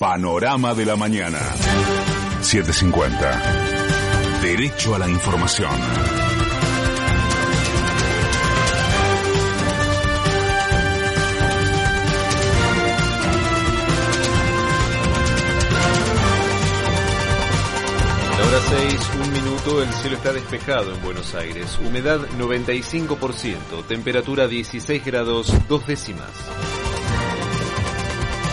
Panorama de la mañana. 750. Derecho a la información. La hora 6, un minuto, el cielo está despejado en Buenos Aires. Humedad 95%, temperatura 16 grados, dos décimas.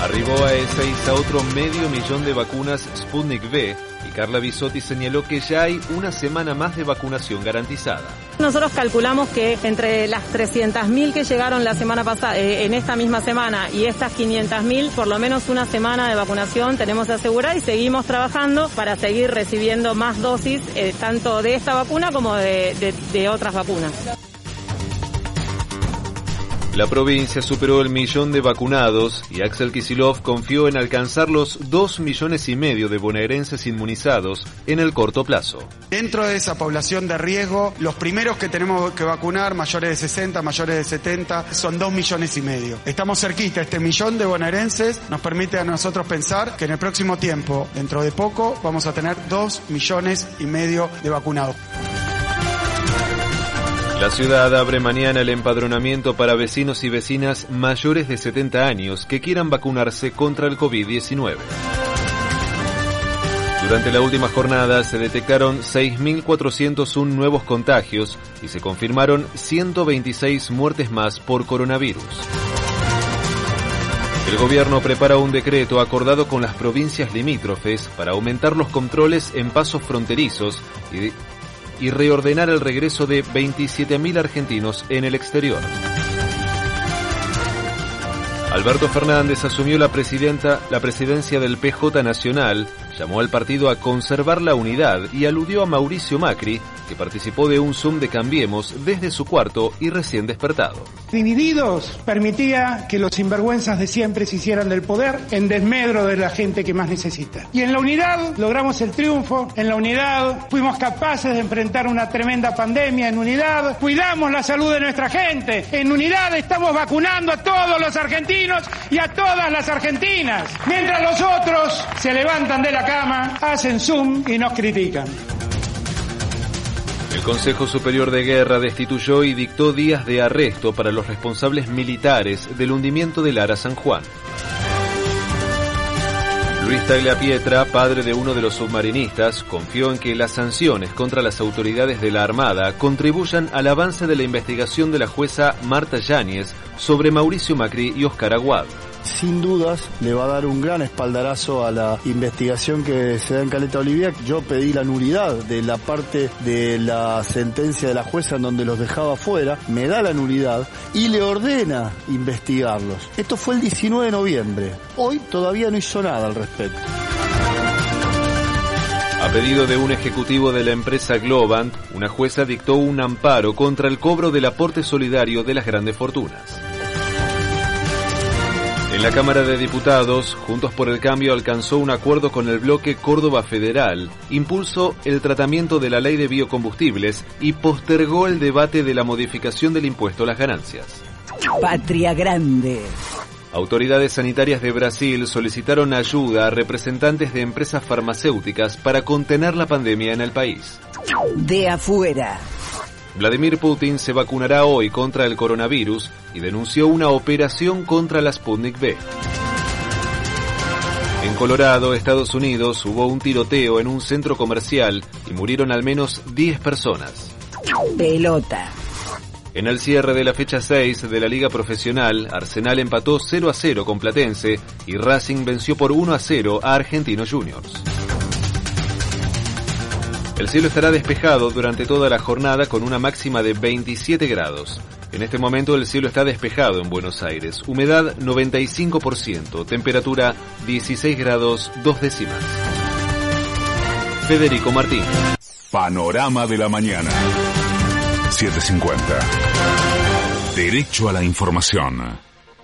Arribó a E6 a otro medio millón de vacunas Sputnik V y Carla Bisotti señaló que ya hay una semana más de vacunación garantizada. Nosotros calculamos que entre las 300.000 que llegaron la semana pasada, eh, en esta misma semana, y estas 500.000, por lo menos una semana de vacunación tenemos asegurada y seguimos trabajando para seguir recibiendo más dosis, eh, tanto de esta vacuna como de, de, de otras vacunas. La provincia superó el millón de vacunados y Axel Kisilov confió en alcanzar los dos millones y medio de bonaerenses inmunizados en el corto plazo. Dentro de esa población de riesgo, los primeros que tenemos que vacunar, mayores de 60, mayores de 70, son dos millones y medio. Estamos cerquita, este millón de bonaerenses nos permite a nosotros pensar que en el próximo tiempo, dentro de poco, vamos a tener dos millones y medio de vacunados. La ciudad abre mañana el empadronamiento para vecinos y vecinas mayores de 70 años que quieran vacunarse contra el COVID-19. Durante la última jornada se detectaron 6.401 nuevos contagios y se confirmaron 126 muertes más por coronavirus. El gobierno prepara un decreto acordado con las provincias limítrofes para aumentar los controles en pasos fronterizos y y reordenar el regreso de 27.000 argentinos en el exterior. Alberto Fernández asumió la, presidenta, la presidencia del PJ Nacional, llamó al partido a conservar la unidad y aludió a Mauricio Macri, que participó de un Zoom de Cambiemos desde su cuarto y recién despertado. Divididos permitía que los sinvergüenzas de siempre se hicieran del poder en desmedro de la gente que más necesita. Y en la unidad logramos el triunfo, en la unidad fuimos capaces de enfrentar una tremenda pandemia, en unidad cuidamos la salud de nuestra gente, en unidad estamos vacunando a todos los argentinos y a todas las argentinas, mientras los otros se levantan de la cama, hacen Zoom y nos critican. El Consejo Superior de Guerra destituyó y dictó días de arresto para los responsables militares del hundimiento del Ara San Juan. Luis Tagliapietra, padre de uno de los submarinistas, confió en que las sanciones contra las autoridades de la Armada contribuyan al avance de la investigación de la jueza Marta Yáñez sobre Mauricio Macri y Oscar Aguad sin dudas le va a dar un gran espaldarazo a la investigación que se da en Caleta Olivia. Yo pedí la nulidad de la parte de la sentencia de la jueza en donde los dejaba fuera, me da la nulidad y le ordena investigarlos. Esto fue el 19 de noviembre. Hoy todavía no hizo nada al respecto. A pedido de un ejecutivo de la empresa Globant, una jueza dictó un amparo contra el cobro del aporte solidario de las grandes fortunas. En la Cámara de Diputados, Juntos por el Cambio alcanzó un acuerdo con el bloque Córdoba Federal, impulsó el tratamiento de la ley de biocombustibles y postergó el debate de la modificación del impuesto a las ganancias. Patria Grande. Autoridades sanitarias de Brasil solicitaron ayuda a representantes de empresas farmacéuticas para contener la pandemia en el país. De afuera. Vladimir Putin se vacunará hoy contra el coronavirus y denunció una operación contra la Sputnik V. En Colorado, Estados Unidos, hubo un tiroteo en un centro comercial y murieron al menos 10 personas. Pelota. En el cierre de la fecha 6 de la Liga Profesional, Arsenal empató 0 a 0 con Platense y Racing venció por 1 a 0 a Argentinos Juniors. El cielo estará despejado durante toda la jornada con una máxima de 27 grados. En este momento el cielo está despejado en Buenos Aires. Humedad 95%, temperatura 16 grados 2 décimas. Federico Martín. Panorama de la mañana. 750. Derecho a la información.